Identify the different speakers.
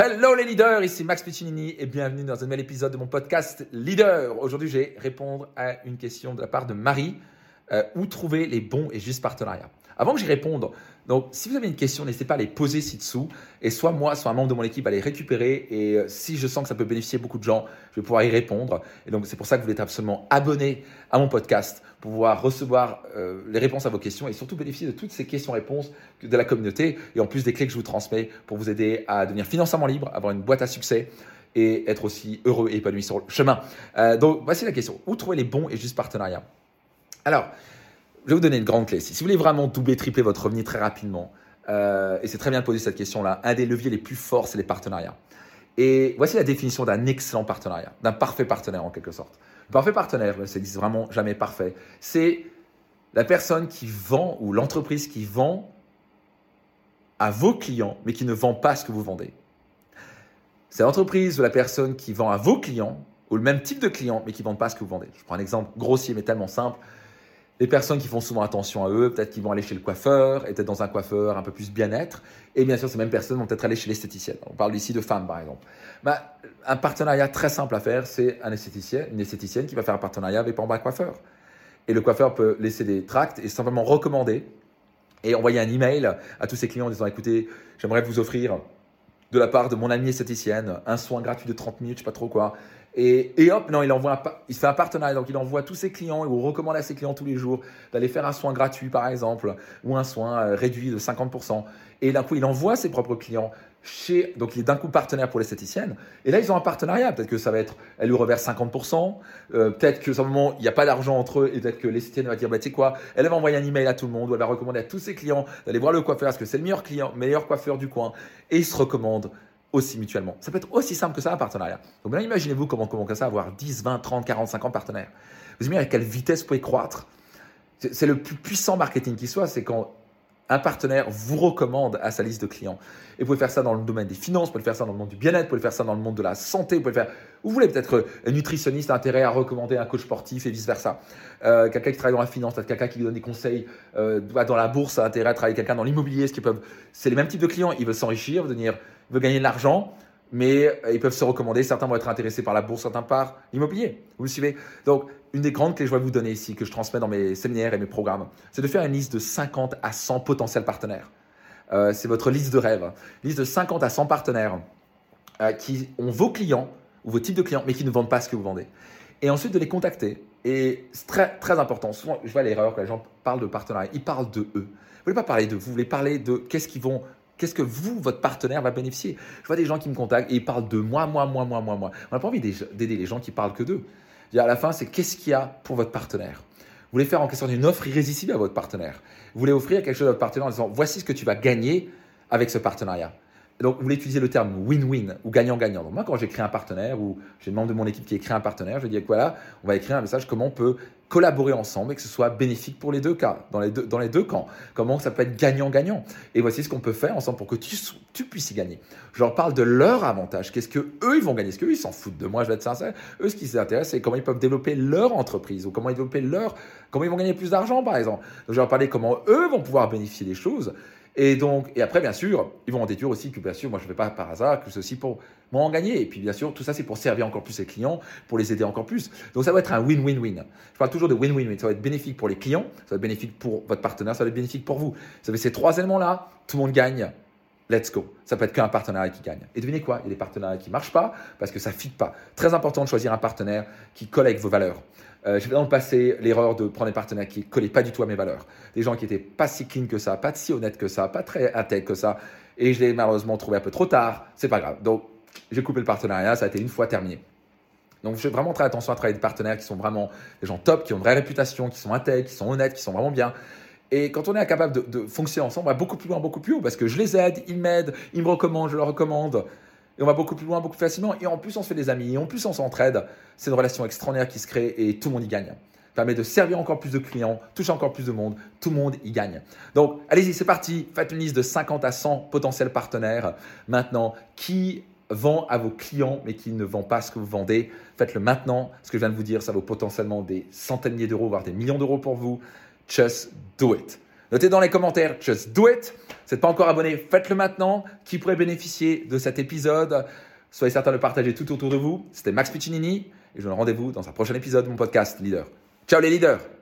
Speaker 1: Hello les leaders, ici Max Piccinini et bienvenue dans un nouvel épisode de mon podcast Leader. Aujourd'hui, je vais répondre à une question de la part de Marie. Euh, où trouver les bons et justes partenariats Avant que j'y réponde, donc si vous avez une question, n'hésitez pas à les poser ci-dessous et soit moi, soit un membre de mon équipe va les récupérer et euh, si je sens que ça peut bénéficier beaucoup de gens, je vais pouvoir y répondre. Et donc c'est pour ça que vous êtes absolument abonné à mon podcast pour pouvoir recevoir euh, les réponses à vos questions et surtout bénéficier de toutes ces questions-réponses de la communauté et en plus des clés que je vous transmets pour vous aider à devenir financièrement libre, avoir une boîte à succès et être aussi heureux et épanoui sur le chemin. donc voici la question. Où trouver les bons et justes partenariats? Alors, je vais vous donner une grande clé. Si vous voulez vraiment doubler, tripler votre revenu très rapidement, euh, et c'est très bien de poser cette question-là, un des leviers les plus forts, c'est les partenariats. Et voici la définition d'un excellent partenariat, d'un parfait partenaire en quelque sorte. Parfait partenaire, ça n'existe vraiment jamais parfait, c'est la personne qui vend ou l'entreprise qui vend à vos clients, mais qui ne vend pas ce que vous vendez. C'est l'entreprise ou la personne qui vend à vos clients, ou le même type de client, mais qui ne vend pas ce que vous vendez. Je prends un exemple grossier, mais tellement simple les personnes qui font souvent attention à eux, peut-être qu'ils vont aller chez le coiffeur, et peut-être dans un coiffeur un peu plus bien-être. Et bien sûr, ces mêmes personnes vont peut-être aller chez l'esthéticienne. On parle ici de femmes, par exemple. Bah, un partenariat très simple à faire, c'est un esthéticien, une esthéticienne qui va faire un partenariat avec un coiffeur. Et le coiffeur peut laisser des tracts et simplement recommander et envoyer un email à tous ses clients en disant écoutez, j'aimerais vous offrir de la part de mon ami esthéticienne un soin gratuit de 30 minutes, je sais pas trop quoi. Et, hop, non, il envoie, il fait un partenariat, donc il envoie tous ses clients, il vous recommande à ses clients tous les jours d'aller faire un soin gratuit par exemple, ou un soin euh, réduit de 50%. Et d'un coup, il envoie ses propres clients chez, donc il est d'un coup partenaire pour l'esthéticienne. Et là, ils ont un partenariat. Peut-être que ça va être, elle lui reverse 50%. Euh, peut-être que moment, il n'y a pas d'argent entre eux. Et peut-être que l'esthéticienne va dire, bah, tu sais quoi, elle va envoyer un email à tout le monde ou elle va recommander à tous ses clients d'aller voir le coiffeur parce que c'est le meilleur client, meilleur coiffeur du coin. Et ils se recommandent aussi mutuellement. Ça peut être aussi simple que ça, un partenariat. Donc maintenant, imaginez-vous comment, comment ça, avoir 10, 20, 30, 40, 50 partenaires. Vous imaginez à quelle vitesse vous pouvez croître C'est le plus puissant marketing qui soit, c'est quand un partenaire vous recommande à sa liste de clients. Et vous pouvez faire ça dans le domaine des finances, vous pouvez faire ça dans le monde du bien-être, vous pouvez faire ça dans le monde de la santé, vous pouvez faire. Vous voulez peut-être un nutritionniste a intérêt à recommander un coach sportif et vice versa. Euh, quelqu'un qui travaille dans la finance, quelqu'un qui donne des conseils euh, dans la bourse a intérêt à travailler quelqu'un dans l'immobilier, ce qui peuvent. C'est les mêmes types de clients. Ils veulent s'enrichir, venir veut gagner de l'argent, mais euh, ils peuvent se recommander. Certains vont être intéressés par la bourse, certains par l'immobilier. Vous me suivez? Donc, une des grandes clés que je vais vous donner ici, que je transmets dans mes séminaires et mes programmes, c'est de faire une liste de 50 à 100 potentiels partenaires. Euh, c'est votre liste de rêve. Liste de 50 à 100 partenaires euh, qui ont vos clients ou vos types de clients, mais qui ne vendent pas ce que vous vendez. Et ensuite de les contacter. Et c'est très, très important. Souvent, je vois l'erreur quand les gens parlent de partenariat. Ils parlent de eux. Vous ne voulez pas parler de vous, vous voulez parler de qu'est-ce qu'ils vont Qu'est-ce que vous, votre partenaire, va bénéficier? Je vois des gens qui me contactent et ils parlent de moi, moi, moi, moi, moi, moi. On n'a pas envie d'aider les gens qui parlent que d'eux. À la fin, c'est qu'est-ce qu'il y a pour votre partenaire? Vous voulez faire en question d'une offre irrésistible à votre partenaire? Vous voulez offrir quelque chose à votre partenaire en disant voici ce que tu vas gagner avec ce partenariat? Donc, vous voulez utiliser le terme win-win ou gagnant-gagnant. Donc, moi, quand j'écris un partenaire ou j'ai le membre de mon équipe qui écrit un partenaire, je dis voilà, on va écrire un message comment on peut collaborer ensemble et que ce soit bénéfique pour les deux cas, dans les deux, dans les deux camps. Comment ça peut être gagnant-gagnant. Et voici ce qu'on peut faire ensemble pour que tu, tu puisses y gagner. Je leur parle de leur avantage. Qu'est-ce que eux ils vont gagner? Est-ce qu'eux ils s'en foutent de moi? Je vais être sincère. Eux, ce qui s'intéresse, c'est comment ils peuvent développer leur entreprise ou comment ils leur, comment ils vont gagner plus d'argent, par exemple. Donc, je leur parler comment eux vont pouvoir bénéficier des choses. Et donc, et après, bien sûr, ils vont en déduire aussi que, bien sûr, moi, je ne fais pas par hasard, que ceci pour moi en gagner. Et puis, bien sûr, tout ça, c'est pour servir encore plus les clients, pour les aider encore plus. Donc, ça va être un win-win-win. Je parle toujours de win-win-win. Ça va être bénéfique pour les clients, ça va être bénéfique pour votre partenaire, ça va être bénéfique pour vous. Vous savez, ces trois éléments-là, tout le monde gagne. Let's go. Ça peut être qu'un partenariat qui gagne. Et devinez quoi? Il y a des partenariats qui ne marchent pas parce que ça ne fit pas. Très important de choisir un partenaire qui collecte vos valeurs. Euh, j'ai fait dans le passé l'erreur de prendre des partenaires qui ne collaient pas du tout à mes valeurs. Des gens qui n'étaient pas si clean que ça, pas si honnêtes que ça, pas très intègres que ça. Et je l'ai malheureusement trouvé un peu trop tard. C'est pas grave. Donc, j'ai coupé le partenariat. Ça a été une fois terminé. Donc, je fais vraiment très attention à travailler avec des partenaires qui sont vraiment des gens top, qui ont une vraie réputation, qui sont intègres, qui sont honnêtes, qui sont vraiment bien. Et quand on est incapable de, fonctionner ensemble, on va beaucoup plus loin, beaucoup plus haut, parce que je les aide, ils m'aident, ils me recommandent, je leur recommande. Et on va beaucoup plus loin, beaucoup plus facilement. Et en plus, on se fait des amis. Et en plus, on s'entraide. C'est une relation extraordinaire qui se crée et tout le monde y gagne. Ça permet de servir encore plus de clients, toucher encore plus de monde. Tout le monde y gagne. Donc, allez-y, c'est parti. Faites une liste de 50 à 100 potentiels partenaires. Maintenant, qui vend à vos clients mais qui ne vend pas ce que vous vendez? Faites-le maintenant. Ce que je viens de vous dire, ça vaut potentiellement des centaines d'euros, voire des millions d'euros pour vous. Just do it. Notez dans les commentaires, just do it. Si vous n'êtes pas encore abonné, faites-le maintenant. Qui pourrait bénéficier de cet épisode? Soyez certain de le partager tout autour de vous. C'était Max Piccinini et je vous donne rendez-vous dans un prochain épisode de mon podcast Leader. Ciao les leaders